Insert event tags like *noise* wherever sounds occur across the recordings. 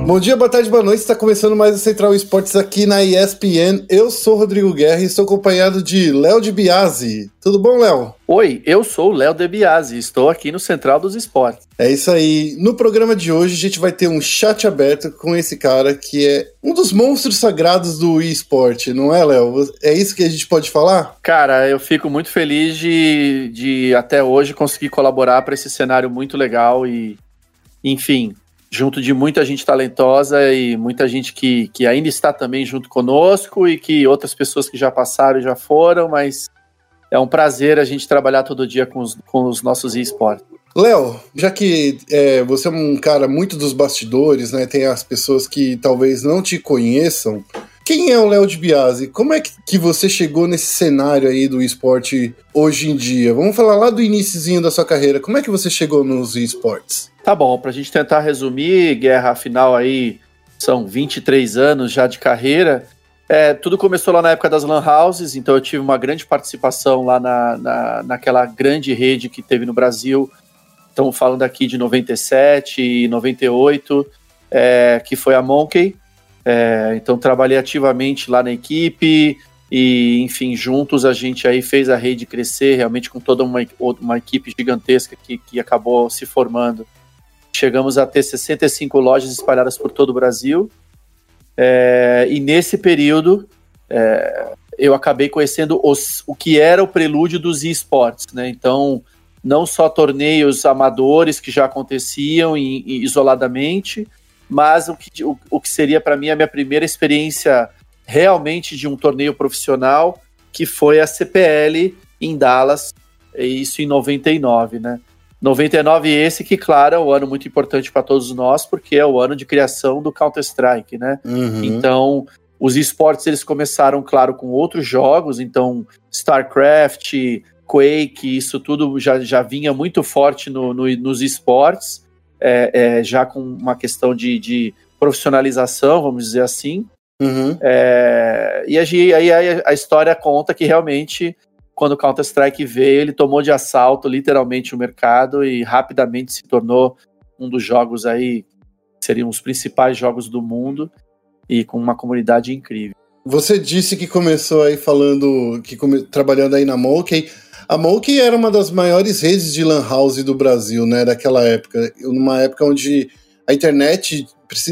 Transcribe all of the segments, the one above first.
Bom dia, boa tarde, boa noite. Está começando mais o Central Esportes aqui na ESPN. Eu sou Rodrigo Guerra e estou acompanhado de Léo de Biasi. Tudo bom, Léo? Oi, eu sou o Léo de Biasi. Estou aqui no Central dos Esportes. É isso aí. No programa de hoje a gente vai ter um chat aberto com esse cara que é um dos monstros sagrados do esporte, não é, Léo? É isso que a gente pode falar? Cara, eu fico muito feliz de, de até hoje conseguir colaborar para esse cenário muito legal e, enfim, junto de muita gente talentosa e muita gente que, que ainda está também junto conosco e que outras pessoas que já passaram e já foram, mas é um prazer a gente trabalhar todo dia com os, com os nossos esportes. Léo, já que é, você é um cara muito dos bastidores, né? Tem as pessoas que talvez não te conheçam. Quem é o Léo de Biasi? Como é que, você chegou nesse cenário aí do esporte hoje em dia? Vamos falar lá do iníciozinho da sua carreira. Como é que você chegou nos esportes? Tá bom, para a gente tentar resumir, Guerra, afinal aí são 23 anos já de carreira. É, tudo começou lá na época das Lan Houses, então eu tive uma grande participação lá na, na, naquela grande rede que teve no Brasil. Estamos falando aqui de 97 e 98, é, que foi a Monkey. É, então trabalhei ativamente lá na equipe e, enfim, juntos a gente aí fez a rede crescer, realmente com toda uma, uma equipe gigantesca que, que acabou se formando. Chegamos a ter 65 lojas espalhadas por todo o Brasil. É, e nesse período é, eu acabei conhecendo os, o que era o prelúdio dos esportes, né? Então, não só torneios amadores que já aconteciam em, em, isoladamente, mas o que, o, o que seria para mim a minha primeira experiência realmente de um torneio profissional, que foi a CPL em Dallas, isso em 99, né? 99 esse que, claro, é um ano muito importante para todos nós, porque é o ano de criação do Counter-Strike, né? Uhum. Então, os esportes eles começaram, claro, com outros jogos, então StarCraft, Quake, isso tudo já, já vinha muito forte no, no nos esportes, é, é, já com uma questão de, de, profissionalização, vamos dizer assim. Uhum. É, e aí a, a história conta que realmente quando o Counter-Strike veio, ele tomou de assalto literalmente o mercado e rapidamente se tornou um dos jogos aí, seriam os principais jogos do mundo e com uma comunidade incrível. Você disse que começou aí falando, que come, trabalhando aí na Monkey. A Monkey era uma das maiores redes de lan house do Brasil, né, daquela época. Numa época onde a internet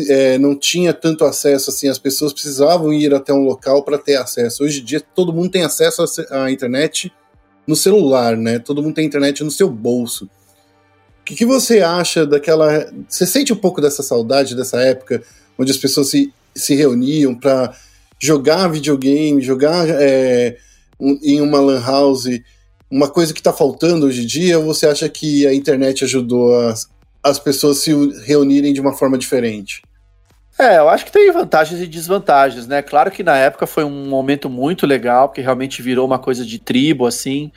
é, não tinha tanto acesso assim, as pessoas precisavam ir até um local para ter acesso. Hoje em dia todo mundo tem acesso à internet no celular, né? Todo mundo tem internet no seu bolso. O que, que você acha daquela. Você sente um pouco dessa saudade dessa época onde as pessoas se, se reuniam para jogar videogame, jogar é, em uma lan house? Uma coisa que está faltando hoje em dia, ou você acha que a internet ajudou a, as pessoas se reunirem de uma forma diferente? É, eu acho que tem vantagens e desvantagens, né? Claro que na época foi um momento muito legal, porque realmente virou uma coisa de tribo, assim,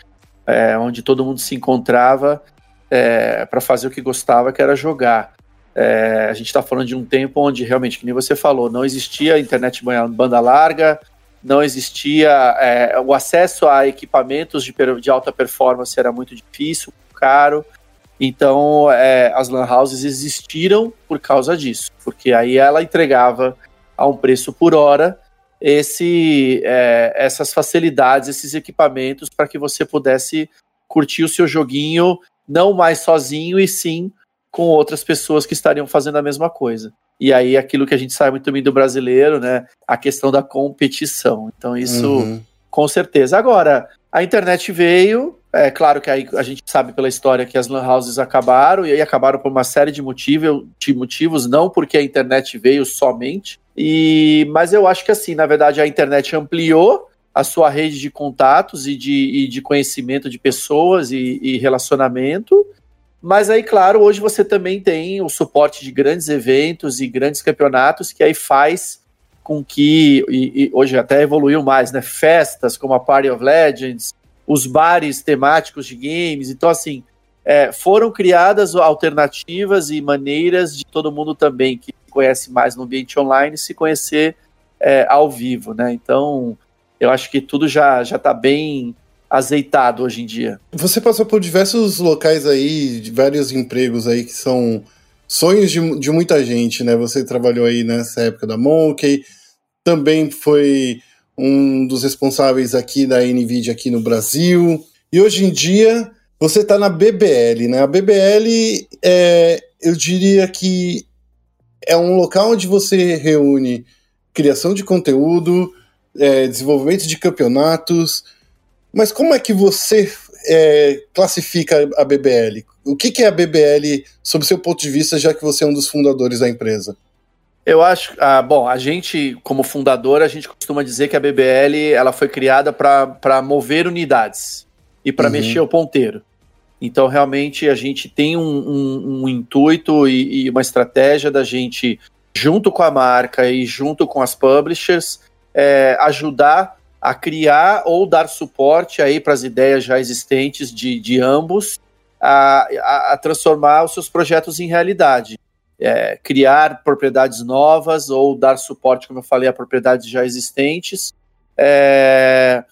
é, onde todo mundo se encontrava é, para fazer o que gostava, que era jogar. É, a gente está falando de um tempo onde realmente, que nem você falou, não existia internet banda larga, não existia é, o acesso a equipamentos de, de alta performance era muito difícil, caro. Então, é, as lan houses existiram por causa disso, porque aí ela entregava a um preço por hora esse, é, essas facilidades, esses equipamentos para que você pudesse curtir o seu joguinho não mais sozinho e sim com outras pessoas que estariam fazendo a mesma coisa. E aí aquilo que a gente sabe muito bem do brasileiro, né, a questão da competição. Então isso uhum. com certeza. Agora, a internet veio, é claro que aí a gente sabe pela história que as lan houses acabaram, e aí acabaram por uma série de, motivo, de motivos, não porque a internet veio somente. E, mas eu acho que assim, na verdade, a internet ampliou a sua rede de contatos e de, e de conhecimento de pessoas e, e relacionamento. Mas aí, claro, hoje você também tem o suporte de grandes eventos e grandes campeonatos que aí faz com que, e, e, hoje até evoluiu mais, né? Festas como a Party of Legends, os bares temáticos de games. Então, assim, é, foram criadas alternativas e maneiras de todo mundo também que conhece mais no ambiente online se conhecer é, ao vivo, né? Então, eu acho que tudo já já está bem azeitado hoje em dia. Você passou por diversos locais aí, vários empregos aí que são sonhos de, de muita gente, né? Você trabalhou aí nessa época da Monkey, também foi um dos responsáveis aqui da NVIDIA aqui no Brasil. E hoje em dia você está na BBL, né? A BBL, é, eu diria que é um local onde você reúne criação de conteúdo, é, desenvolvimento de campeonatos. Mas como é que você é, classifica a BBL? O que, que é a BBL, sob seu ponto de vista, já que você é um dos fundadores da empresa? Eu acho, ah, bom, a gente, como fundador, a gente costuma dizer que a BBL ela foi criada para mover unidades e para uhum. mexer o ponteiro. Então, realmente, a gente tem um, um, um intuito e, e, uma estratégia da gente, junto com a marca e junto com as publishers, é, ajudar a criar ou dar suporte aí para as ideias já existentes de, de ambos a, a, a transformar os seus projetos em realidade. É, criar propriedades novas ou dar suporte, como eu falei, a propriedades já existentes, é,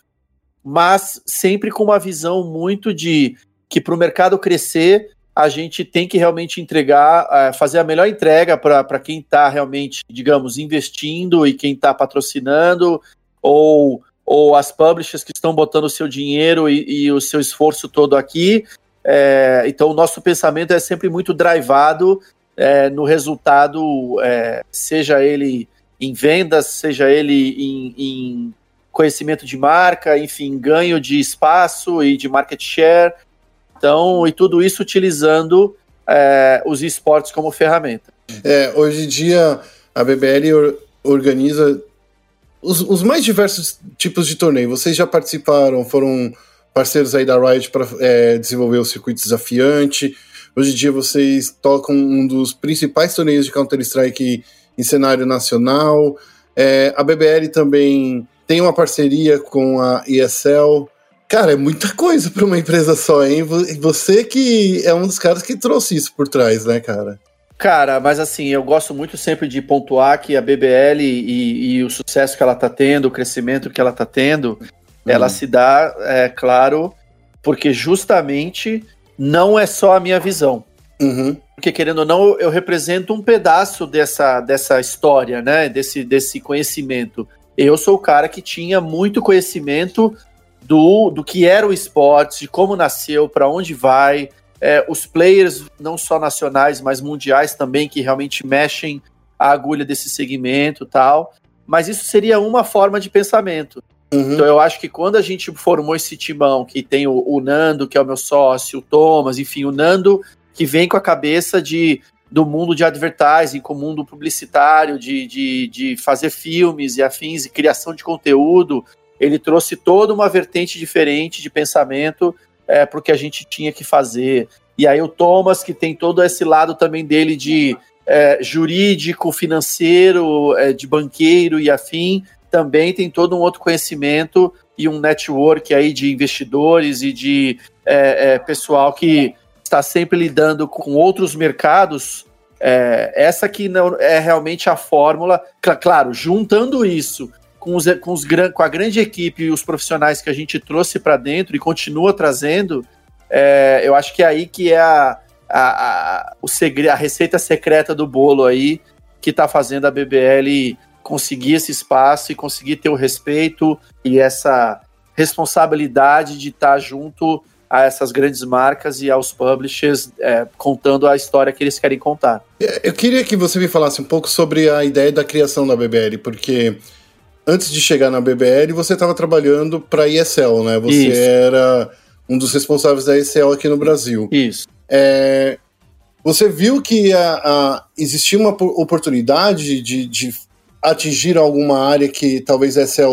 mas sempre com uma visão muito de que para o mercado crescer, a gente tem que realmente entregar, é, fazer a melhor entrega para quem está realmente, digamos, investindo e quem está patrocinando, ou, ou as publishers que estão botando o seu dinheiro e, e o seu esforço todo aqui, é, então, o nosso pensamento é sempre muito drivado é, no resultado, é, seja ele em vendas, seja ele em, em, conhecimento de marca, enfim, ganho de espaço e de market share. Então, e tudo isso utilizando é, os esportes como ferramenta. É, hoje em dia, a BBL organiza os, os mais diversos tipos de torneio. Vocês já participaram, foram parceiros aí da Riot para é, desenvolver o circuito desafiante. Hoje em dia vocês tocam um dos principais torneios de Counter-Strike em cenário nacional. É, a BBL também tem uma parceria com a ESL. Cara, é muita coisa para uma empresa só, hein? Você que é um dos caras que trouxe isso por trás, né, cara? Cara, mas assim, eu gosto muito sempre de pontuar que a BBL e, e o sucesso que ela tá tendo, o crescimento que ela tá tendo, ela uhum. se dá, é claro, porque justamente não é só a minha visão. Uhum. Porque, querendo ou não, eu represento um pedaço dessa, dessa história, né? Desse, desse conhecimento. Eu sou o cara que tinha muito conhecimento do, do que era o esporte, de como nasceu, para onde vai, é, os players, não só nacionais, mas mundiais também, que realmente mexem a agulha desse segmento tal. Mas isso seria uma forma de pensamento. Uhum. Então eu acho que quando a gente formou esse timão, que tem o, o, Nando, que é o meu sócio, o Thomas, enfim, o Nando que vem com a cabeça de do mundo de advertising, com o mundo publicitário, de, de, de fazer filmes e afins e criação de conteúdo, ele trouxe toda uma vertente diferente de pensamento é, para o que a gente tinha que fazer. E aí o Thomas, que tem todo esse lado também dele de é, jurídico, financeiro, é, de banqueiro e afim, também tem todo um outro conhecimento e um network aí de investidores e de é, é, pessoal que está sempre lidando com outros mercados. É, essa que não é realmente a fórmula. Claro, juntando isso com, os, com, os, com a grande equipe e os profissionais que a gente trouxe para dentro e continua trazendo, é, eu acho que é aí que é a, a, a, o segredo, a receita secreta do bolo aí que está fazendo a BBL conseguir esse espaço e conseguir ter o respeito e essa responsabilidade de estar junto a essas grandes marcas e aos publishers é, contando a história que eles querem contar. Eu queria que você me falasse um pouco sobre a ideia da criação da BBL, porque antes de chegar na BBL você estava trabalhando para a ESL, né? Você Isso. era um dos responsáveis da ESL aqui no Brasil. Isso. É, você viu que a, a, existia uma oportunidade de, de atingir alguma área que talvez essa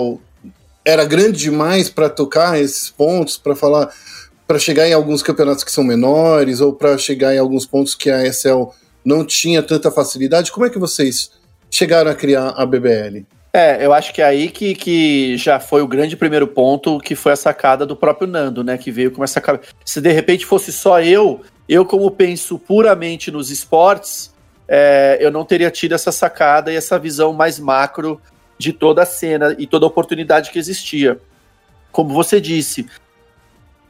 era grande demais para tocar esses pontos, para falar, para chegar em alguns campeonatos que são menores ou para chegar em alguns pontos que a ESL não tinha tanta facilidade. Como é que vocês chegaram a criar a BBL? É, eu acho que é aí que, que já foi o grande primeiro ponto, que foi a sacada do próprio Nando, né? Que veio com essa Se de repente fosse só eu, eu como penso puramente nos esportes, é, eu não teria tido essa sacada e essa visão mais macro de toda a cena e toda a oportunidade que existia. Como você disse,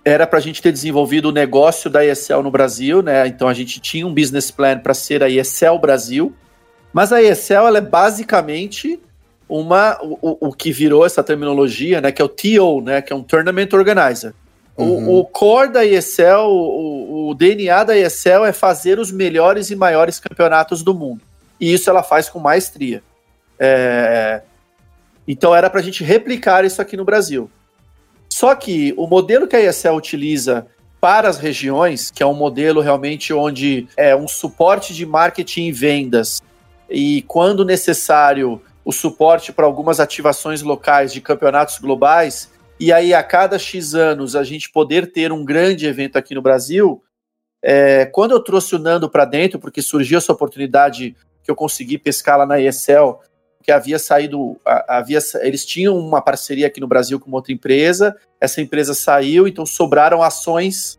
era para a gente ter desenvolvido o negócio da ESL no Brasil, né? Então a gente tinha um business plan para ser a ESL Brasil, mas a ESL ela é basicamente uma o, o, que virou essa terminologia, né? Que é o TO, né? Que é um Tournament Organizer. Uhum. O, o, core da ESL, o, o DNA da ESL é fazer os melhores e maiores campeonatos do mundo. E isso ela faz com maestria. É... Então era para a gente replicar isso aqui no Brasil. Só que o modelo que a ESL utiliza para as regiões, que é um modelo realmente onde é um suporte de marketing e vendas, e quando necessário, o suporte para algumas ativações locais de campeonatos globais, e aí a cada X anos a gente poder ter um grande evento aqui no Brasil. É, quando eu trouxe o Nando para dentro, porque surgiu essa oportunidade que eu consegui pescar lá na ESL, que havia saído, havia, eles tinham uma parceria aqui no Brasil com outra empresa, essa empresa saiu, então sobraram ações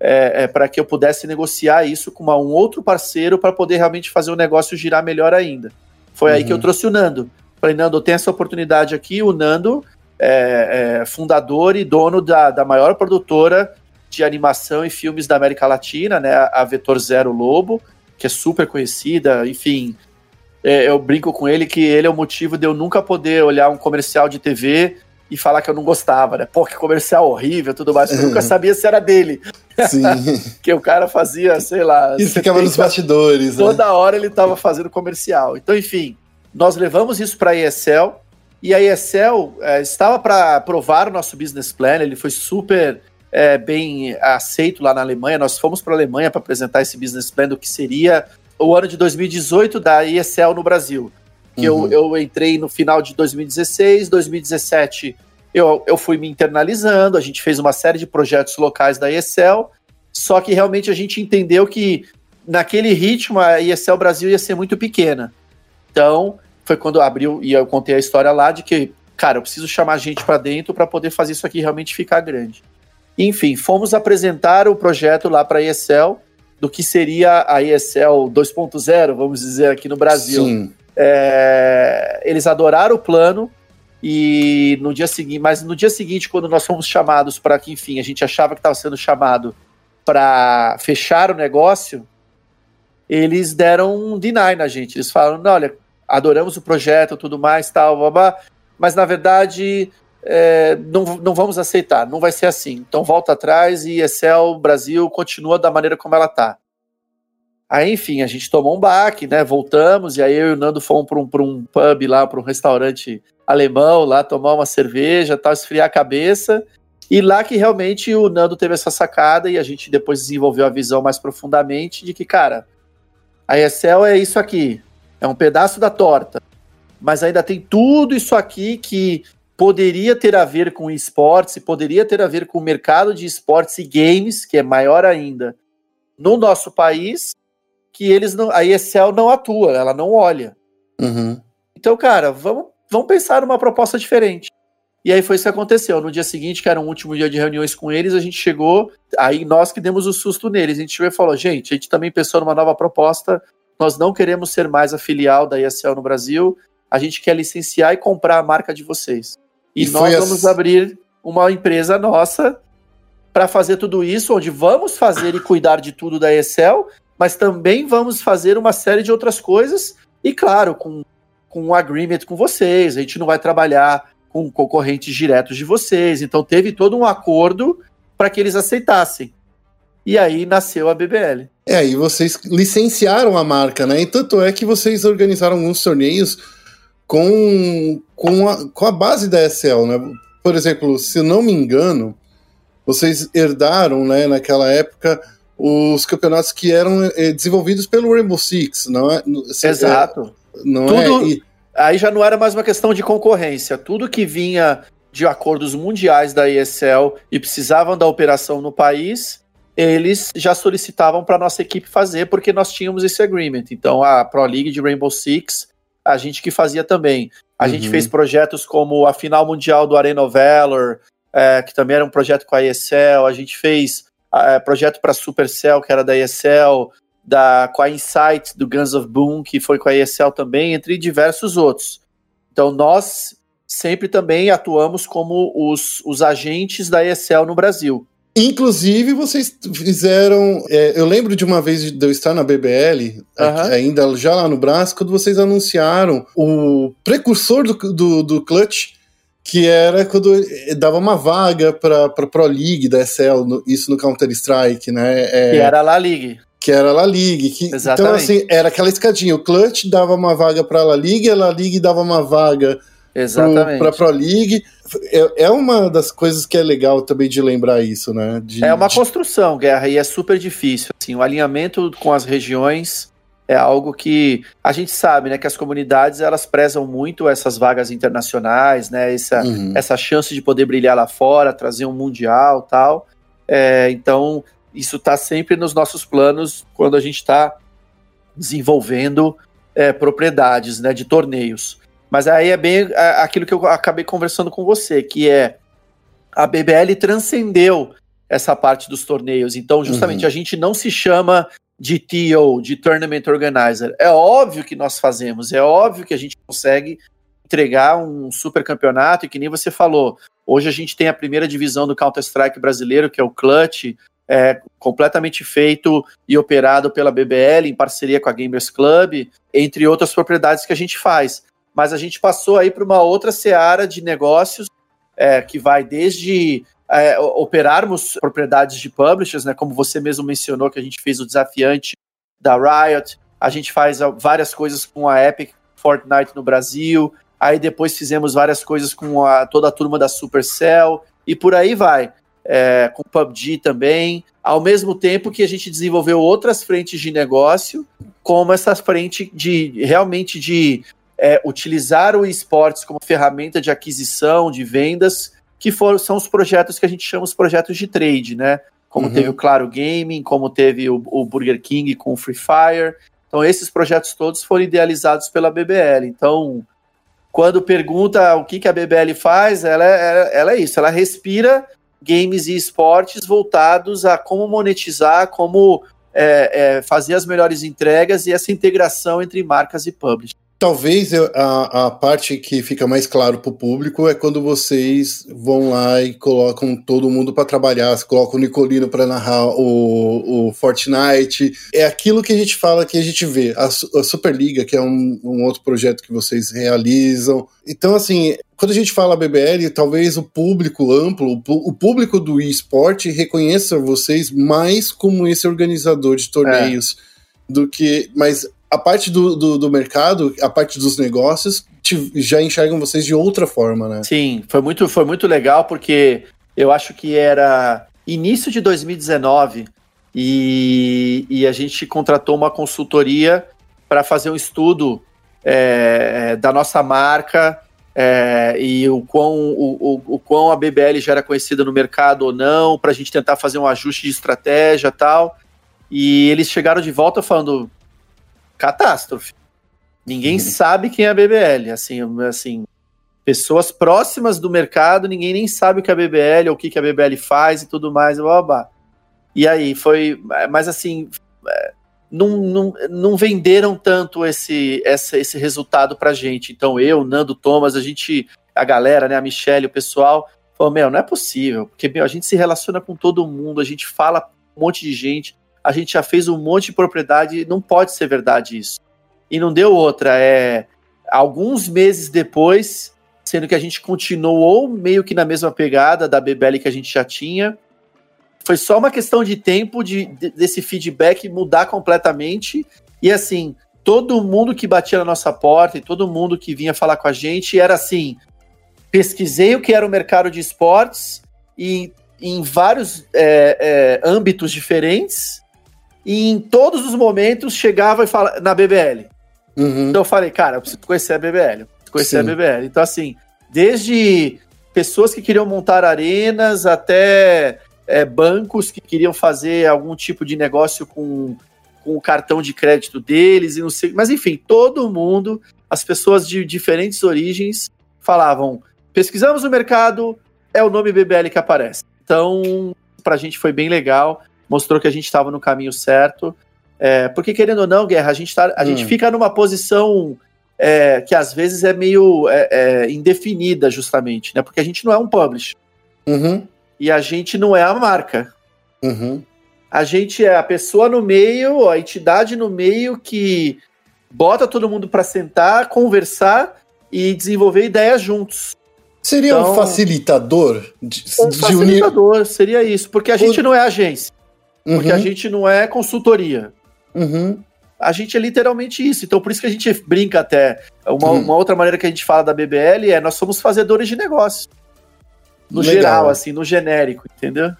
é, é, para que eu pudesse negociar isso com uma, um outro parceiro para poder realmente fazer o negócio girar melhor ainda. Foi uhum. aí que eu uhum. trouxe o Nando. Falei, Nando, tem essa oportunidade aqui. O Nando é, é, fundador e dono da, da maior produtora de animação e filmes da América Latina, né, a Vetor Zero Lobo, que é super conhecida, enfim, é, eu brinco com ele que ele é o motivo de eu nunca poder olhar um comercial de TV e falar que eu não gostava, né? Pô, que comercial horrível tudo mais. Eu nunca sabia se era dele. Sim. *laughs* que o cara fazia, sei lá. Isso ficava nos bastidores. Né? Toda né? hora ele estava fazendo comercial. Então, enfim, nós levamos isso para a ESL e a ESL é, estava para aprovar o nosso business plan. Ele foi super é, bem aceito lá na Alemanha. Nós fomos para a Alemanha para apresentar esse business plan do que seria o ano de 2018 da ESL no Brasil. Que uhum. eu, eu entrei no final de 2016, 2017 eu, eu fui me internalizando, a gente fez uma série de projetos locais da ESL, só que realmente a gente entendeu que naquele ritmo a ESL Brasil ia ser muito pequena. Então, foi quando abriu e eu contei a história lá de que, cara, eu preciso chamar gente para dentro para poder fazer isso aqui realmente ficar grande. Enfim, fomos apresentar o projeto lá para a ESL do que seria a ESL 2.0, vamos dizer, aqui no Brasil. Sim. É, eles adoraram o plano e no dia seguinte, mas no dia seguinte, quando nós fomos chamados para que, enfim, a gente achava que estava sendo chamado para fechar o negócio, eles deram um deny na gente. Eles falaram: não, olha, adoramos o projeto, tudo mais, tal, babá, mas na verdade é, não, não vamos aceitar, não vai ser assim. Então volta atrás e Excel Brasil continua da maneira como ela tá. Aí, enfim, a gente tomou um baque, né? Voltamos, e aí eu e o Nando fomos para um, um pub lá, para um restaurante alemão lá, tomar uma cerveja, tal, esfriar a cabeça. E lá que realmente o Nando teve essa sacada e a gente depois desenvolveu a visão mais profundamente de que, cara, a Excel é isso aqui, é um pedaço da torta, mas ainda tem tudo isso aqui que poderia ter a ver com esportes, poderia ter a ver com o mercado de esportes e games, que é maior ainda, no nosso país, que eles não, a ESL não atua, ela não olha. Uhum. Então, cara, vamos, vamos pensar numa proposta diferente. E aí foi isso que aconteceu. No dia seguinte, que era um último dia de reuniões com eles, a gente chegou, aí nós que demos o susto neles. A gente chegou e falou: gente, a gente também pensou numa nova proposta. Nós não queremos ser mais a filial da ESL no Brasil. A gente quer licenciar e comprar a marca de vocês. E, e nós vamos abrir uma empresa nossa para fazer tudo isso, onde vamos fazer e cuidar de tudo da ESL, mas também vamos fazer uma série de outras coisas, e claro, com, com um agreement com vocês. A gente não vai trabalhar com concorrentes diretos de vocês. Então teve todo um acordo para que eles aceitassem. E aí nasceu a BBL. É, e vocês licenciaram a marca, né? E tanto é que vocês organizaram alguns torneios com, com, a, com a base da SL, né? Por exemplo, se não me engano, vocês herdaram, né, naquela época, os campeonatos que eram eh, desenvolvidos pelo Rainbow Six, não é? Se, Exato. É, não Tudo, é? E... Aí já não era mais uma questão de concorrência. Tudo que vinha de acordos mundiais da ESL e precisavam da operação no país, eles já solicitavam para nossa equipe fazer, porque nós tínhamos esse agreement. Então, a Pro League de Rainbow Six a gente que fazia também. A uhum. gente fez projetos como a final mundial do Arena of Valor, é, que também era um projeto com a ESL, a gente fez é, projeto para Supercell, que era da ESL, da, com a Insight do Guns of Boom, que foi com a ESL também, entre diversos outros. Então nós sempre também atuamos como os, os agentes da ESL no Brasil. Inclusive, vocês fizeram. É, eu lembro de uma vez de eu estar na BBL, aqui, ainda já lá no Brasil, quando vocês anunciaram o precursor do, do, do Clutch, que era quando dava uma vaga para Pro League da SL, no, isso no Counter-Strike, né? É, que era a La League. Que era a La League. Que, então, assim, era aquela escadinha. O Clutch dava uma vaga para a La League, a La League dava uma vaga para Pro League. É, é uma das coisas que é legal também de lembrar isso, né? De, é uma de... construção, Guerra, e é super difícil. Assim, o alinhamento com as regiões é algo que a gente sabe, né, que as comunidades elas prezam muito essas vagas internacionais, né, essa, uhum. essa chance de poder brilhar lá fora, trazer um mundial, tal. É, então isso está sempre nos nossos planos quando a gente está desenvolvendo é, propriedades, né, de torneios. Mas aí é bem aquilo que eu acabei conversando com você, que é a BBL transcendeu essa parte dos torneios. Então, justamente, uhum. a gente não se chama de TO, de Tournament Organizer. É óbvio que nós fazemos, é óbvio que a gente consegue entregar um super campeonato, e que nem você falou, hoje a gente tem a primeira divisão do Counter-Strike brasileiro, que é o Clutch, é, completamente feito e operado pela BBL, em parceria com a Gamers Club, entre outras propriedades que a gente faz mas a gente passou aí para uma outra seara de negócios é, que vai desde é, operarmos propriedades de publishers, né, como você mesmo mencionou que a gente fez o desafiante da Riot, a gente faz várias coisas com a Epic Fortnite no Brasil, aí depois fizemos várias coisas com a, toda a turma da Supercell e por aí vai. É, com PUBG também, ao mesmo tempo que a gente desenvolveu outras frentes de negócio, como essa frente de realmente de é, utilizar o esportes como ferramenta de aquisição, de vendas, que foram, são os projetos que a gente chama os projetos de trade, né? Como uhum. teve o Claro Gaming, como teve o, o, Burger King com o Free Fire. Então, esses projetos todos foram idealizados pela BBL. Então, quando pergunta o que, que a BBL faz, ela é, ela é isso, ela respira games e esportes voltados a como monetizar, como é, é, fazer as melhores entregas e essa integração entre marcas e publishers. Talvez a, a parte que fica mais claro para o público é quando vocês vão lá e colocam todo mundo para trabalhar, colocam o Nicolino para narrar o, o Fortnite. É aquilo que a gente fala, que a gente vê. A, a Superliga, que é um, um outro projeto que vocês realizam. Então, assim, quando a gente fala BBL, talvez o público amplo, o público do esporte reconheça vocês mais como esse organizador de torneios. É. Do que. Mas a parte do, do, do, mercado, a parte dos negócios, te, já enxergam vocês de outra forma, né? Sim, foi muito, foi muito legal porque eu acho que era início de 2019 e, e a gente contratou uma consultoria para fazer um estudo é, da nossa marca é, e o quão, o, o, o, quão a BBL já era conhecida no mercado ou não, para a gente tentar fazer um ajuste de estratégia tal. E eles chegaram de volta falando: catástrofe. Ninguém *laughs* sabe quem é a BBL. Assim, assim, pessoas próximas do mercado, ninguém nem sabe o que é a BBL, ou o que, que a BBL faz e tudo mais, blá, blá, blá. E aí foi. Mas assim. É, não, não, não venderam tanto esse, esse, esse resultado pra gente. Então, eu, Nando, Thomas, a gente, a galera, né, a Michelle, o pessoal, falou: Meu, não é possível, porque meu, a gente se relaciona com todo mundo, a gente fala com um monte de gente a gente já fez um monte de propriedade, não pode ser verdade isso. E não deu outra, é alguns meses depois, sendo que a gente continuou meio que na mesma pegada da BBL que a gente já tinha. Foi só uma questão de tempo de, de desse feedback mudar completamente. E assim, todo mundo que batia na nossa porta e todo mundo que vinha falar com a gente era assim: pesquisei o que era o mercado de esportes e em vários é, é, âmbitos diferentes e em todos os momentos chegava e falava na BBL. Uhum. Então eu falei, cara, eu preciso conhecer a BBL, preciso conhecer Sim. a BBL. Então, assim, desde pessoas que queriam montar arenas até é, bancos que queriam fazer algum tipo de negócio com, com o cartão de crédito deles e não sei. Mas enfim, todo mundo, as pessoas de diferentes origens falavam: pesquisamos o mercado, é o nome BBL que aparece. Então, pra gente foi bem legal mostrou que a gente estava no caminho certo. É, porque, querendo ou não, Guerra, a gente, tá, a hum. gente fica numa posição é, que às vezes é meio é, é, indefinida, justamente, né? Porque a gente não é um publisher. Uhum. e a gente não é a marca. Uhum. A gente é a pessoa no meio, a entidade no meio que bota todo mundo para sentar, conversar e desenvolver ideias juntos. Seria então, um facilitador de, um de facilitador, unir... seria isso, porque a gente o... não é agência, uhum. porque a gente não é consultoria. Uhum. A gente é literalmente isso. Então, por isso que a gente brinca até. Uma, uhum. uma outra maneira que a gente fala da BBL é nós somos fazedores de negócios. No Legal. geral, assim, no genérico, entendeu?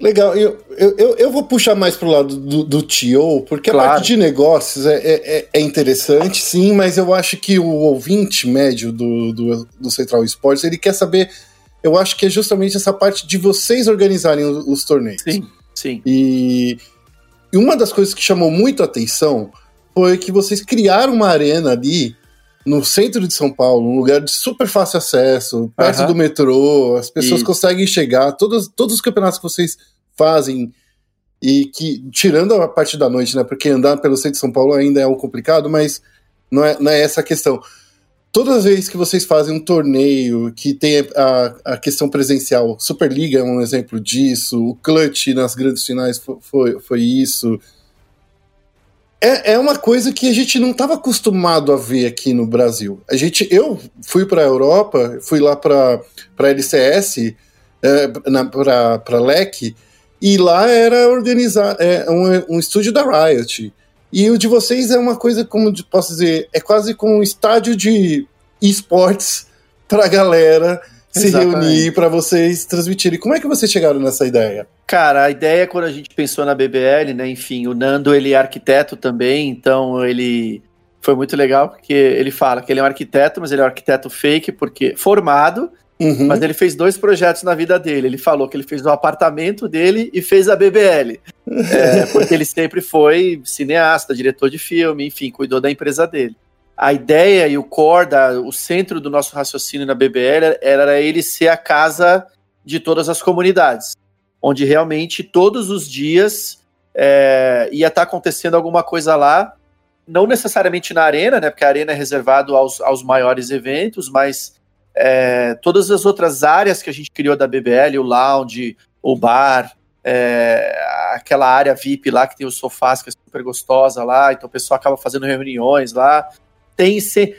Legal, eu, eu, eu vou puxar mais pro lado do, do TO, porque claro. a parte de negócios é, é, é, interessante, sim, mas eu acho que o ouvinte médio do, do, do Central Esportes, ele quer saber, eu acho que é justamente essa parte de vocês organizarem os, os torneios. Sim, sim. E, e uma das coisas que chamou muito a atenção foi que vocês criaram uma arena ali no centro de São Paulo, um lugar de super fácil acesso, perto uhum. do metrô, as pessoas e... conseguem chegar, todos, todos os campeonatos que vocês fazem e que, tirando a parte da noite, né, porque andar pelo centro de São Paulo ainda é um complicado, mas não é, não é essa a questão. Todas as vezes que vocês fazem um torneio que tem a, a questão presencial, Superliga é um exemplo disso, o Clutch nas grandes finais foi, foi, isso, é, é uma coisa que a gente não estava acostumado a ver aqui no Brasil. A gente, eu fui para a Europa, fui lá para a LCS, é, para LEC, e lá era organizar é, um, um estúdio da Riot. E o de vocês é uma coisa, como posso dizer, é quase como um estádio de esportes para a galera se reunir para vocês transmitirem. Como é que vocês chegaram nessa ideia? Cara, a ideia quando a gente pensou na BBL, né? Enfim, o Nando ele é arquiteto também, então ele foi muito legal porque ele fala que ele é um arquiteto, mas ele é um arquiteto fake porque formado, uhum. mas ele fez dois projetos na vida dele. Ele falou que ele fez o apartamento dele e fez a BBL, é, *laughs* porque ele sempre foi cineasta, diretor de filme, enfim, cuidou da empresa dele a ideia e o core, da, o centro do nosso raciocínio na BBL era ele ser a casa de todas as comunidades, onde realmente todos os dias é, ia estar tá acontecendo alguma coisa lá, não necessariamente na arena, né, porque a arena é reservado aos, aos maiores eventos, mas é, todas as outras áreas que a gente criou da BBL, o lounge, o bar, é, aquela área VIP lá que tem os sofás que é super gostosa lá, então o pessoal acaba fazendo reuniões lá tem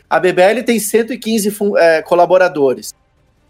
a BBL tem 115 é, colaboradores.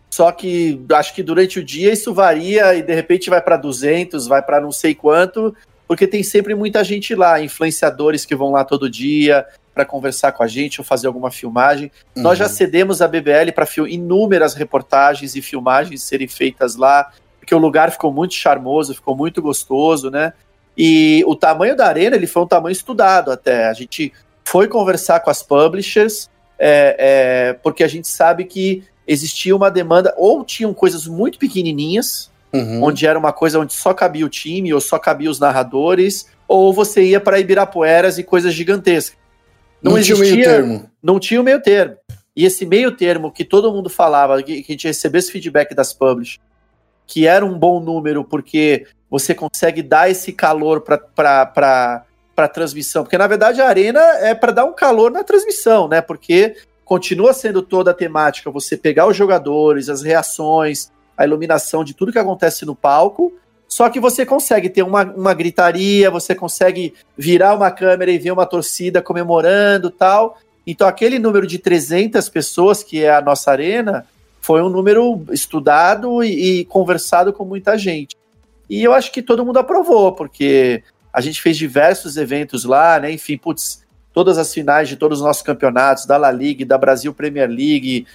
Só que acho que durante o dia isso varia e de repente vai para 200, vai para não sei quanto, porque tem sempre muita gente lá, influenciadores que vão lá todo dia para conversar com a gente ou fazer alguma filmagem. Uhum. Nós já uhum. cedemos a BBL para inúmeras reportagens e filmagens serem feitas lá, porque o lugar ficou muito charmoso, ficou muito gostoso, né? E o tamanho da arena ele foi um tamanho estudado até. A gente foi conversar com as publishers, é, é, porque a gente sabe que existia uma demanda, ou tinham coisas muito pequenininhas, uhum. onde era uma coisa onde só cabia o time, ou só cabia os narradores, ou você ia para Ibirapueras e coisas gigantescas. Não, não existia, tinha o meio termo. Não tinha o meio termo. E esse meio termo que todo mundo falava, que, que a gente recebesse feedback das publishers, que era um bom número, porque você consegue dar esse calor para para transmissão, porque na verdade a arena é para dar um calor na transmissão, né? Porque continua sendo toda a temática você pegar os jogadores, as reações, a iluminação de tudo que acontece no palco, só que você consegue ter uma, uma gritaria, você consegue virar uma câmera e ver uma torcida comemorando tal. Então, aquele número de 300 pessoas, que é a nossa arena, foi um número estudado e, e conversado com muita gente. E eu acho que todo mundo aprovou, porque a gente fez diversos eventos lá, né? Enfim, putz, todas as finais de todos os nossos campeonatos, da La Liga, da Brasil Premier League,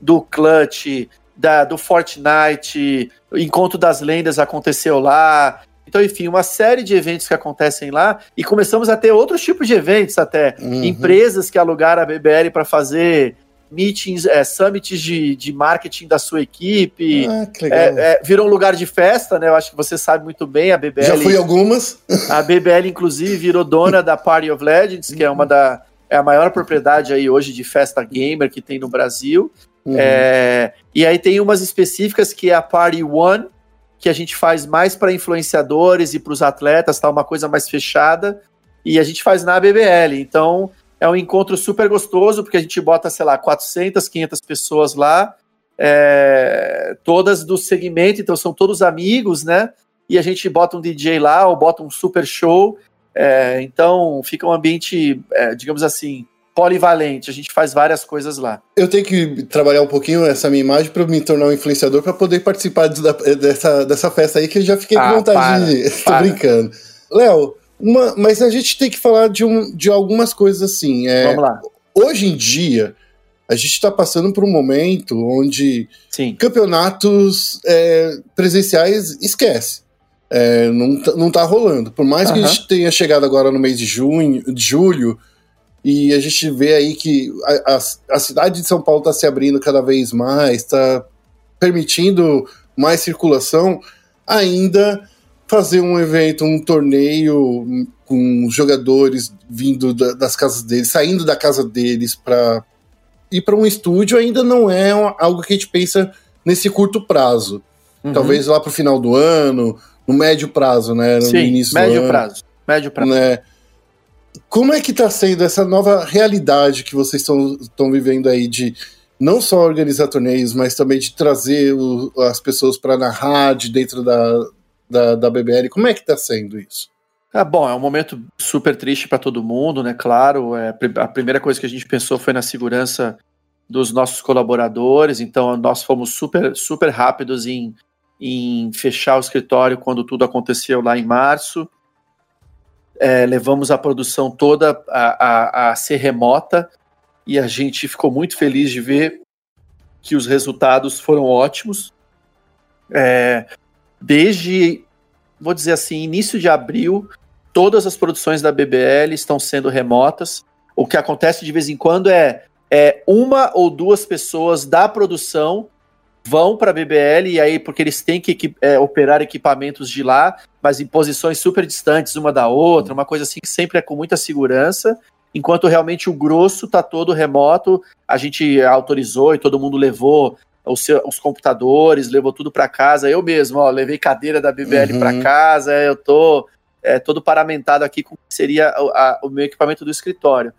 do Clutch, da, do Fortnite, o Encontro das Lendas aconteceu lá. Então, enfim, uma série de eventos que acontecem lá e começamos a ter outros tipos de eventos até. Uhum. Empresas que alugaram a BBL para fazer meetings, é, summits de, de marketing da sua equipe. Ah, que legal. É, é, virou um lugar de festa, né? Eu acho que você sabe muito bem, a BBL. Já fui algumas. A BBL, inclusive, virou dona da Party of Legends, que é uma da. É a maior propriedade aí hoje de festa gamer que tem no Brasil. Uhum. É, e aí tem umas específicas que é a Party One, que a gente faz mais para influenciadores e para os atletas, tá? Uma coisa mais fechada. E a gente faz na BBL. Então, é um encontro super gostoso, porque a gente bota, sei lá, 400, 500 pessoas lá, é, todas do segmento, então são todos amigos, né? E a gente bota um DJ lá ou bota um super show. É, então fica um ambiente, é, digamos assim, polivalente. A gente faz várias coisas lá. Eu tenho que trabalhar um pouquinho essa minha imagem para me tornar um influenciador para poder participar da, dessa, dessa festa aí que eu já fiquei com ah, vontade para, de. *laughs* Tô brincando. Léo, uma, mas a gente tem que falar de, um, de algumas coisas assim. É, Vamos lá. Hoje em dia, a gente está passando por um momento onde Sim. campeonatos é, presenciais esquece. É, não, tá, não tá rolando. Por mais que a gente tenha chegado agora no mês de junho, de julho, e a gente vê aí que a, a, a cidade de São Paulo está se abrindo cada vez mais, está permitindo mais circulação, ainda fazer um evento, um torneio com jogadores vindo da, das casas deles, saindo da casa deles para ir para um estúdio ainda não é algo que a gente pensa nesse curto prazo. Uhum. Talvez lá para o final do ano, no médio prazo, né? No Sim, início médio do prazo. Médio prazo. Né? Como é que está sendo essa nova realidade que vocês estão vivendo aí de não só organizar torneios, mas também de trazer o, as pessoas para narrar de dentro da, da, da BBL. Como é que está sendo isso? Ah, bom, é um momento super triste para todo mundo, né? Claro, é, a primeira coisa que a gente pensou foi na segurança dos nossos colaboradores, então nós fomos super, super rápidos em, em fechar o escritório quando tudo aconteceu lá em março. É, levamos a produção toda a, a, a ser remota e a gente ficou muito feliz de ver que os resultados foram ótimos. É, desde, vou dizer assim, início de abril, todas as produções da BBL estão sendo remotas. O que acontece de vez em quando é, é uma ou duas pessoas da produção vão para a BBL e aí porque eles têm que é, operar equipamentos de lá, mas em posições super distantes uma da outra, uma coisa assim que sempre é com muita segurança, enquanto realmente o grosso está todo remoto. A gente autorizou e todo mundo levou os, seu, os computadores, levou tudo para casa. Eu mesmo, ó, levei cadeira da BBL uhum. para casa, eu tô é, todo paramentado aqui com o que seria a, o meu equipamento do escritório.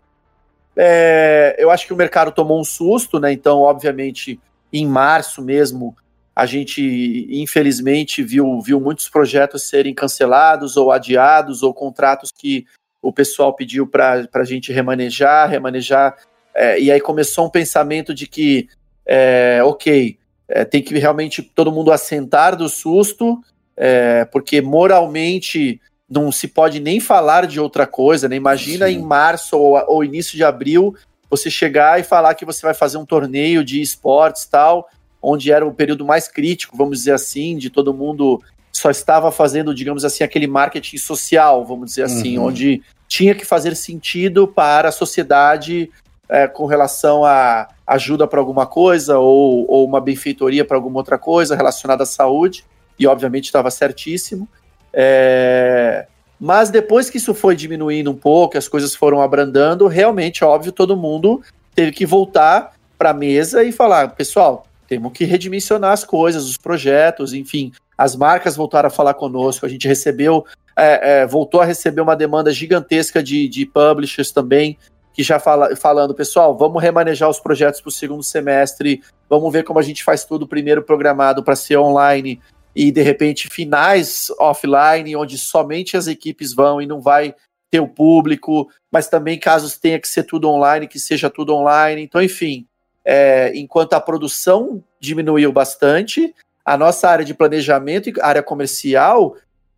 É, eu acho que o mercado tomou um susto, né? Então, obviamente, em março mesmo, a gente infelizmente viu, viu muitos projetos serem cancelados ou adiados, ou contratos que o pessoal pediu para a gente remanejar, remanejar. É, e aí começou um pensamento de que é, ok, é, tem que realmente todo mundo assentar do susto, é, porque moralmente não se pode nem falar de outra coisa, né? Imagina Sim. em março ou, ou, início de abril você chegar e falar que você vai fazer um torneio de esportes tal, onde era o período mais crítico, vamos dizer assim, de todo mundo só estava fazendo, digamos assim, aquele marketing social, vamos dizer assim, uhum. onde tinha que fazer sentido para a sociedade é, com relação a ajuda para alguma coisa ou, ou uma benfeitoria para alguma outra coisa relacionada à saúde, e obviamente estava certíssimo. É, mas depois que isso foi diminuindo um pouco, as coisas foram abrandando, realmente, óbvio, todo mundo teve que voltar para a mesa e falar: pessoal, temos que redimensionar as coisas, os projetos, enfim. As marcas voltaram a falar conosco, a gente recebeu, é, é, voltou a receber uma demanda gigantesca de, de publishers também, que já fala, falando, pessoal, vamos remanejar os projetos para o segundo semestre, vamos ver como a gente faz tudo primeiro programado para ser online e de repente finais offline, onde somente as equipes vão e não vai ter o público, mas também casos tenha que ser tudo online, que seja tudo online. Então, enfim, é, enquanto a produção diminuiu bastante, a nossa área de planejamento e área comercial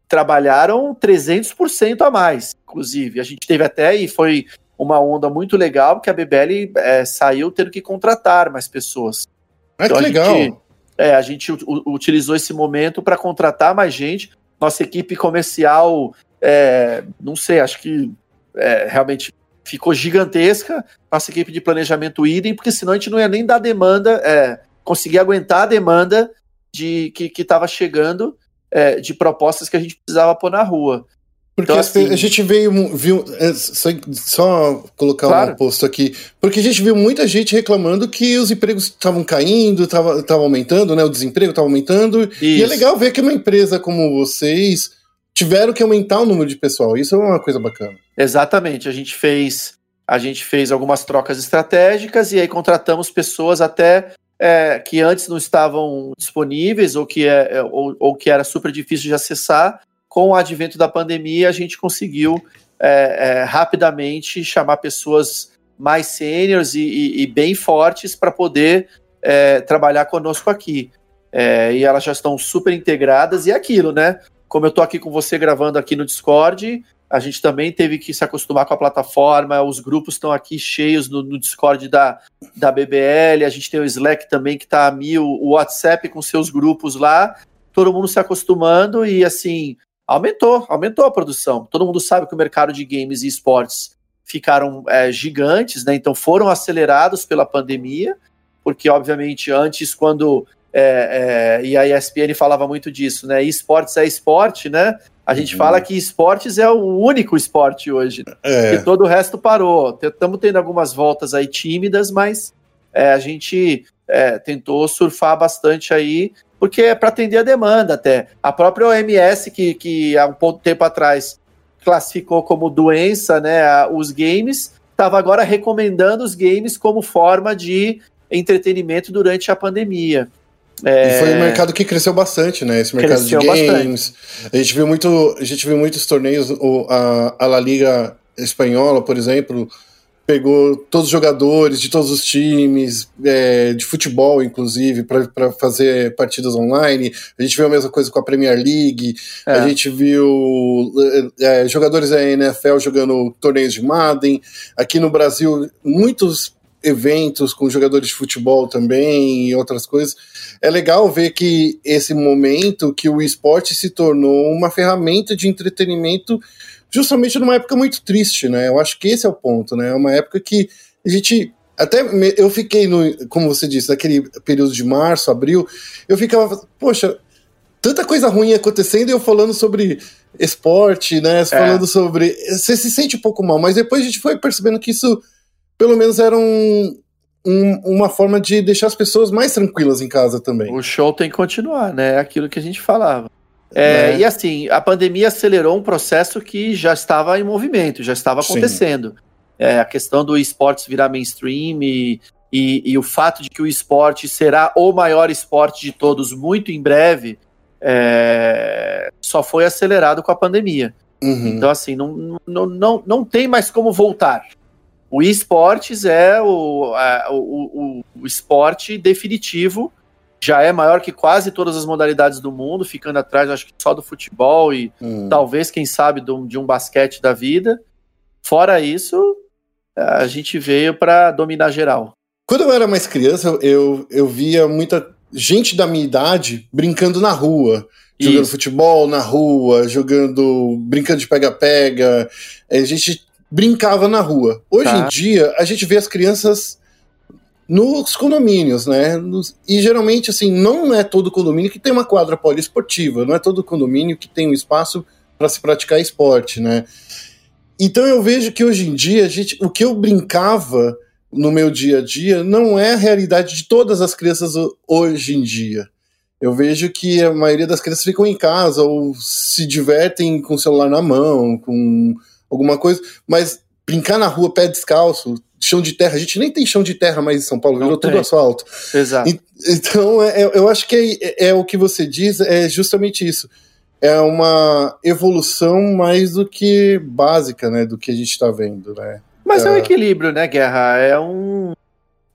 trabalharam 300% a mais, inclusive. A gente teve até, e foi uma onda muito legal, porque a BBL é, saiu tendo que contratar mais pessoas. Ah, então, que legal! Gente, é, a gente utilizou esse momento para contratar mais gente. Nossa equipe comercial, é, não sei, acho que é, realmente ficou gigantesca. Nossa equipe de planejamento idem, porque senão a gente não ia nem dar demanda, é, conseguir aguentar a demanda de que estava chegando é, de propostas que a gente precisava pôr na rua. Porque então, assim, a gente veio, viu, é, só, só colocar claro. um posto aqui, porque a gente viu muita gente reclamando que os empregos estavam caindo, estavam aumentando, né? O desemprego estava aumentando. Isso. E é legal ver que uma empresa como vocês tiveram que aumentar o número de pessoal. Isso é uma coisa bacana. Exatamente. A gente fez, a gente fez algumas trocas estratégicas e aí contratamos pessoas até é, que antes não estavam disponíveis ou que, é, é, ou, ou, que era super difícil de acessar. Com o advento da pandemia, a gente conseguiu é, é rapidamente chamar pessoas mais sêniores e, e, e, bem fortes para poder é, trabalhar conosco aqui. e elas já estão super integradas e é aquilo, né? Como eu estou aqui com você gravando aqui no Discord, a gente também teve que se acostumar com a plataforma, os grupos estão aqui cheios no, no, Discord da, da BBL, a gente tem o Slack também que está a mil, o WhatsApp com seus grupos lá, todo mundo se acostumando e assim, aumentou, aumentou a produção. Todo mundo sabe que o mercado de games e esportes ficaram é, gigantes, né? Então foram acelerados pela pandemia, porque obviamente antes, quando é, é, e a ESPN falava muito disso, né? Esportes é esporte, né? A gente uhum. fala que esportes é o único esporte hoje, é. que todo o resto parou. Estamos tendo algumas voltas aí tímidas, mas é, a gente é, tentou surfar bastante aí, porque é para atender a demanda até. A própria OMS, que, que há um pouco tempo atrás classificou como doença né, os games, estava agora recomendando os games como forma de entretenimento durante a pandemia. É... E foi um mercado que cresceu bastante, né? Esse mercado cresceu de games. Bastante. A gente viu muito, a gente viu muitos torneios, a, a La Liga espanhola, por exemplo, pegou todos os jogadores de todos os times, é, de futebol, inclusive, para fazer partidas online. A gente viu a mesma coisa com a Premier League. É. A gente viu é, é jogadores da NFL jogando torneios de Madden. Aqui no Brasil, muitos eventos com jogadores de futebol também e outras coisas. É legal ver que esse momento que o esporte se tornou uma ferramenta de entretenimento justamente numa época muito triste, né? Eu acho que esse é o ponto, né? É uma época que a gente até eu fiquei no, como você disse, naquele período de março, abril, eu ficava, poxa, tanta coisa ruim acontecendo e eu falando sobre esporte, né? É. Falando sobre. Você se sente um pouco mal, mas depois a gente foi percebendo que isso pelo menos era um, um, uma forma de deixar as pessoas mais tranquilas em casa também. O show tem que continuar, né? É aquilo que a gente falava. É, é. E assim, a pandemia acelerou um processo que já estava em movimento, já estava acontecendo. É, a questão do esportes virar mainstream e, e, e, o fato de que o esporte será o maior esporte de todos muito em breve, é, só foi acelerado com a pandemia. Uhum. Então, assim, não, não, não, não tem mais como voltar. O esportes é o, a, o, o, o, esporte definitivo, já é maior que quase todas as modalidades do mundo, ficando atrás, acho que só do futebol e hum. talvez, quem sabe, do, de um basquete da vida. Fora isso, a gente veio para dominar geral. Quando eu era mais criança, eu, eu via muita gente da minha idade brincando na rua. Jogando Isso. futebol na rua, jogando. brincando de pega-pega. A gente brincava na rua. Hoje tá. em dia, a gente vê as crianças nos condomínios, né? Nos, e geralmente, assim, não é todo condomínio que tem uma quadra poliesportiva, não é todo condomínio que tem um espaço para se praticar esporte, né? Então eu vejo que hoje em dia, a gente, o que eu brincava no meu dia a dia não é a realidade de todas as crianças hoje em dia. Eu vejo que a maioria das crianças ficam em casa ou se divertem com o celular na mão, com alguma coisa, mas brincar na rua pé descalço, chão de terra, a gente nem tem chão de terra mais em São Paulo, virou tudo asfalto. Exato. E, então, é, é, eu acho que é, é, o que você diz, é justamente isso. É uma evolução mais do que básica, né, do que a gente está vendo, né? Mas é, é um equilíbrio, né, Guerra? É um,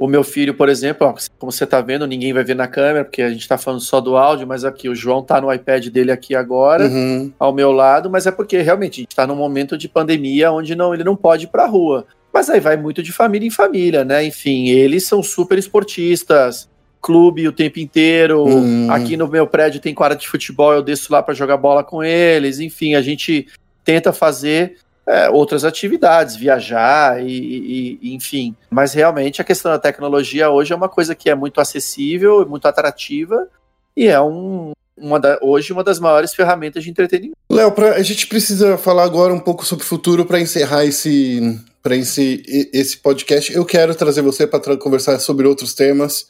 o meu filho, por exemplo, ó, como você está vendo, ninguém vai ver na câmera, porque a gente está falando só do áudio, mas aqui o João está no iPad dele aqui agora, uhum. ao meu lado, mas é porque realmente a gente está num momento de pandemia onde não, ele não pode ir para a rua. Mas aí vai muito de família em família, né? Enfim, eles são super esportistas, clube o tempo inteiro. Uhum. Aqui no meu prédio tem quadra de futebol, eu desço lá para jogar bola com eles. Enfim, a gente tenta fazer é, outras atividades, viajar e, e, enfim. Mas realmente a questão da tecnologia hoje é uma coisa que é muito acessível, muito atrativa e é um, uma da, hoje uma das maiores ferramentas de entretenimento. Léo, a gente precisa falar agora um pouco sobre o futuro para encerrar esse, para esse, esse podcast. Eu quero trazer você para conversar sobre outros temas,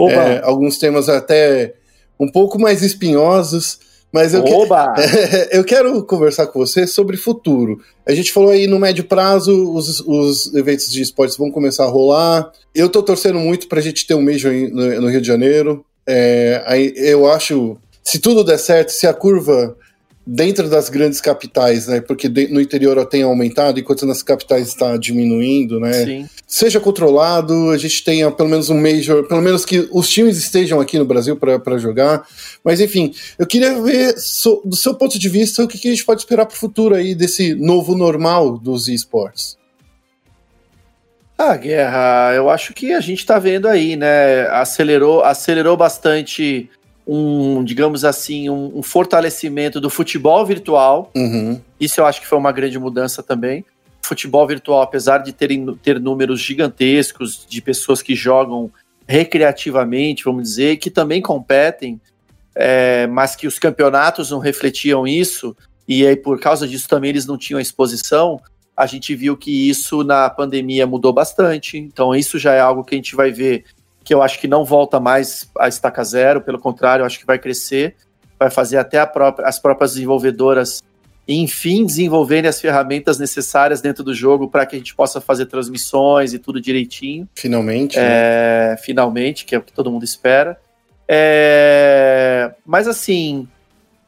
é, alguns temas até um pouco mais espinhosos Mas eu, que... *laughs* eu quero conversar com você sobre futuro. A gente falou aí no médio prazo, os, os eventos de esportes vão começar a rolar. Eu tô torcendo muito pra gente ter um Major no, no Rio de Janeiro. É, aí eu acho, se tudo der certo, se a curva dentro das grandes capitais, né? Porque no interior tem aumentado, enquanto nas capitais está diminuindo, né? Sim. Seja controlado, a gente tenha pelo menos um major, pelo menos que os times estejam aqui no Brasil para jogar. Mas enfim, eu queria ver so, do seu ponto de vista o que, que a gente pode esperar para o futuro aí desse novo normal dos esportes. Ah, Guerra, eu acho que a gente está vendo aí, né? Acelerou, acelerou bastante um, digamos assim, um, um fortalecimento do futebol virtual. Uhum. Isso eu acho que foi uma grande mudança também. Futebol virtual, apesar de terem, ter números gigantescos de pessoas que jogam recreativamente, vamos dizer, que também competem, é, mas que os campeonatos não refletiam isso, e aí por causa disso também eles não tinham exposição, a gente viu que isso na pandemia mudou bastante. Então, isso já é algo que a gente vai ver que eu acho que não volta mais a estaca zero, pelo contrário, eu acho que vai crescer, vai fazer até própria, as próprias desenvolvedoras, enfim, desenvolverem as ferramentas necessárias dentro do jogo para que a gente possa fazer transmissões e tudo direitinho. Finalmente. É, né? Finalmente, que é o que todo mundo espera. É, mas assim,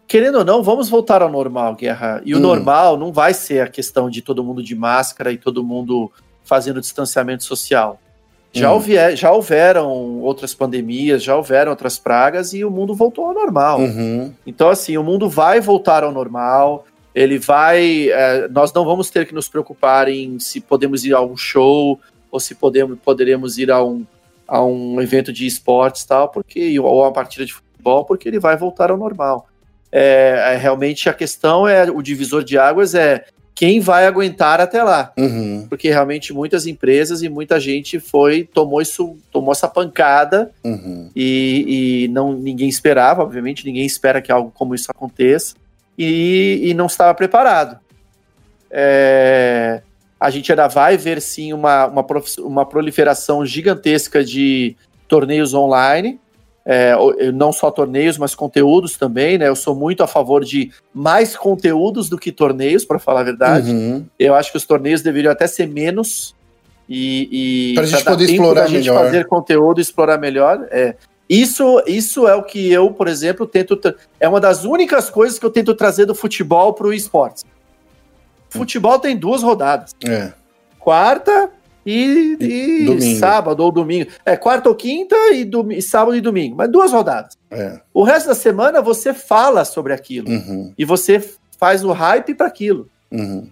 querendo ou não, vamos voltar ao normal, Guerra. E o hum. normal não vai ser a questão de todo mundo de máscara e todo mundo fazendo distanciamento social. Já, hum. houver, já houveram outras pandemias, já houveram outras pragas e o mundo voltou ao normal. Uhum. Então, assim, o mundo vai voltar ao normal. Ele vai. É, nós não vamos ter que nos preocupar em se podemos ir a um show ou se podemos, poderemos ir a um, a um evento de esportes tal, porque ou a uma partida de futebol, porque ele vai voltar ao normal. É, é, realmente a questão é o divisor de águas é quem vai aguentar até lá. Uhum. Porque realmente muitas empresas e muita gente foi, tomou isso, tomou essa pancada uhum. e, e, não ninguém esperava, obviamente, ninguém espera que algo como isso aconteça e, e não estava preparado. É, a gente ainda vai ver sim uma, uma, uma proliferação gigantesca de torneios online é, não só torneios, mas conteúdos também, né? Eu sou muito a favor de mais conteúdos do que torneios, para falar a verdade. Uhum. Eu acho que os torneios deveriam até ser menos e, e para a gente poder explorar gente melhor, fazer conteúdo, e explorar melhor. É. Isso, isso é o que eu, por exemplo, tento. É uma das únicas coisas que eu tento trazer do futebol para o esporte. Futebol tem duas rodadas. É. Quarta e, e sábado ou domingo. É, quarta ou quinta e, e sábado e domingo, mas duas rodadas. É. O resto da semana você fala sobre aquilo uhum. e você faz o hype para aquilo. Uhum.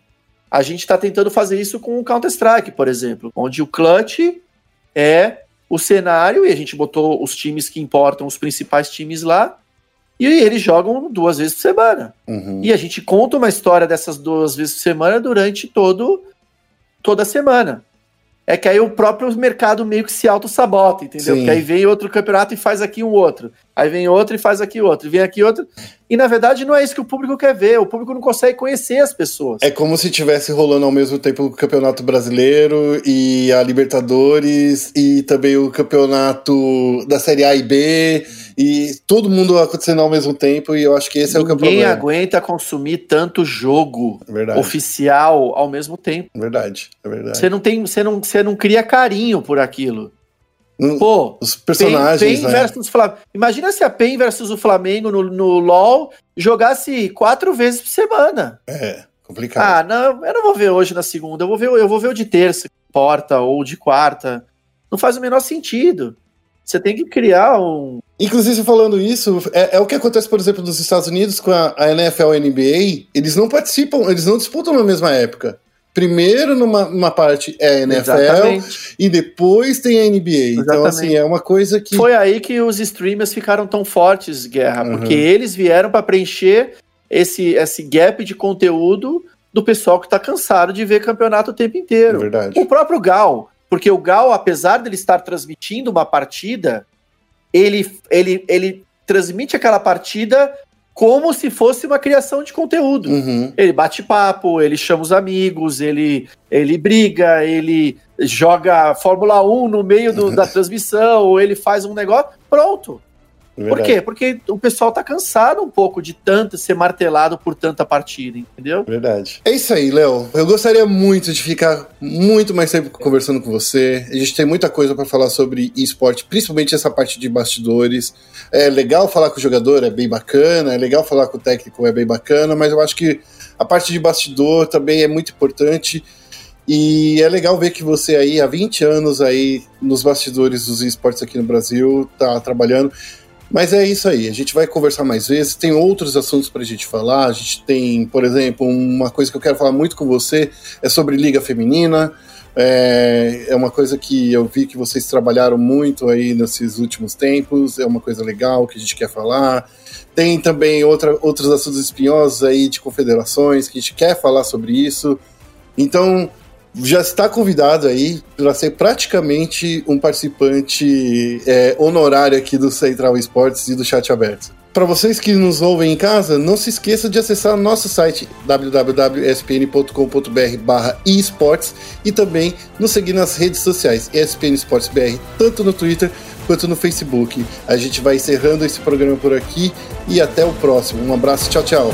A gente está tentando fazer isso com o Counter-Strike, por exemplo, onde o clutch é o cenário e a gente botou os times que importam, os principais times lá, e eles jogam duas vezes por semana. Uhum. E a gente conta uma história dessas duas vezes por semana durante todo, toda a semana é que aí o próprio mercado meio que se auto-sabota, entendeu? Sim. Porque aí vem outro campeonato e faz aqui um outro. Aí vem outro e faz aqui outro. Vem aqui outro. E na verdade não é isso que o público quer ver. O público não consegue conhecer as pessoas. É como se tivesse rolando ao mesmo tempo o Campeonato Brasileiro e a Libertadores e também o campeonato da Série A e B e todo mundo acontecendo ao mesmo tempo, e eu acho que esse Ninguém é o que é o problema. Ninguém aguenta consumir tanto jogo é oficial ao mesmo tempo. Verdade, é verdade. Você não tem, você não, você não cria carinho por aquilo. Pô, os personagens, PEN, PEN né? versus Flamengo. Imagina se a PEN versus o Flamengo no, no LoL jogasse quatro vezes por semana. É, complicado. Ah, não, eu não vou ver hoje na segunda, eu vou ver, eu vou ver o de terça, porta, ou de quarta. Não faz o menor sentido. Você tem que criar um. Inclusive, falando isso, é, é, o que acontece, por exemplo, nos Estados Unidos com a, a NFL e a NBA. Eles não participam, eles não disputam na mesma época. Primeiro, numa, numa parte é a NFL Exatamente. e depois tem a NBA. Exatamente. Então, assim, é uma coisa que. Foi aí que os streamers ficaram tão fortes, Guerra, uhum. porque eles vieram para preencher esse, esse gap de conteúdo do pessoal que está cansado de ver campeonato o tempo inteiro. É verdade. O próprio Gal. Porque o Gal, apesar dele estar transmitindo uma partida, ele, ele, ele transmite aquela partida como se fosse uma criação de conteúdo. Uhum. Ele bate papo, ele chama os amigos, ele, ele briga, ele joga Fórmula 1 no meio do, *laughs* da transmissão, ou ele faz um negócio, pronto. Verdade. Por quê? Porque o pessoal tá cansado um pouco de tanto ser martelado por tanta partida, entendeu? Verdade. É isso aí, Léo. Eu gostaria muito de ficar muito mais tempo conversando com você. A gente tem muita coisa para falar sobre esporte, principalmente essa parte de bastidores. É legal falar com o jogador, é bem bacana. É legal falar com o técnico, é bem bacana. Mas eu acho que a parte de bastidor também é muito importante. E é legal ver que você aí, há 20 anos aí, nos bastidores dos esportes aqui no Brasil, tá trabalhando. Mas é isso aí, a gente vai conversar mais vezes, tem outros assuntos para a gente falar, a gente tem, por exemplo, uma coisa que eu quero falar muito com você, é sobre Liga Feminina, é, é uma coisa que eu vi que vocês trabalharam muito aí nesses últimos tempos, é uma coisa legal que a gente quer falar. Tem também outra, outros assuntos espinhosos aí de confederações que a gente quer falar sobre isso. Então, já está convidado aí para ser praticamente um participante é, honorário aqui do Central Esportes e do Chat Aberto. Para vocês que nos ouvem em casa, não se esqueça de acessar nosso site www.espn.com.br esportes e também nos seguir nas redes sociais ESPN Esportes BR, tanto no Twitter quanto no Facebook. A gente vai encerrando esse programa por aqui e até o próximo. Um abraço, tchau, tchau.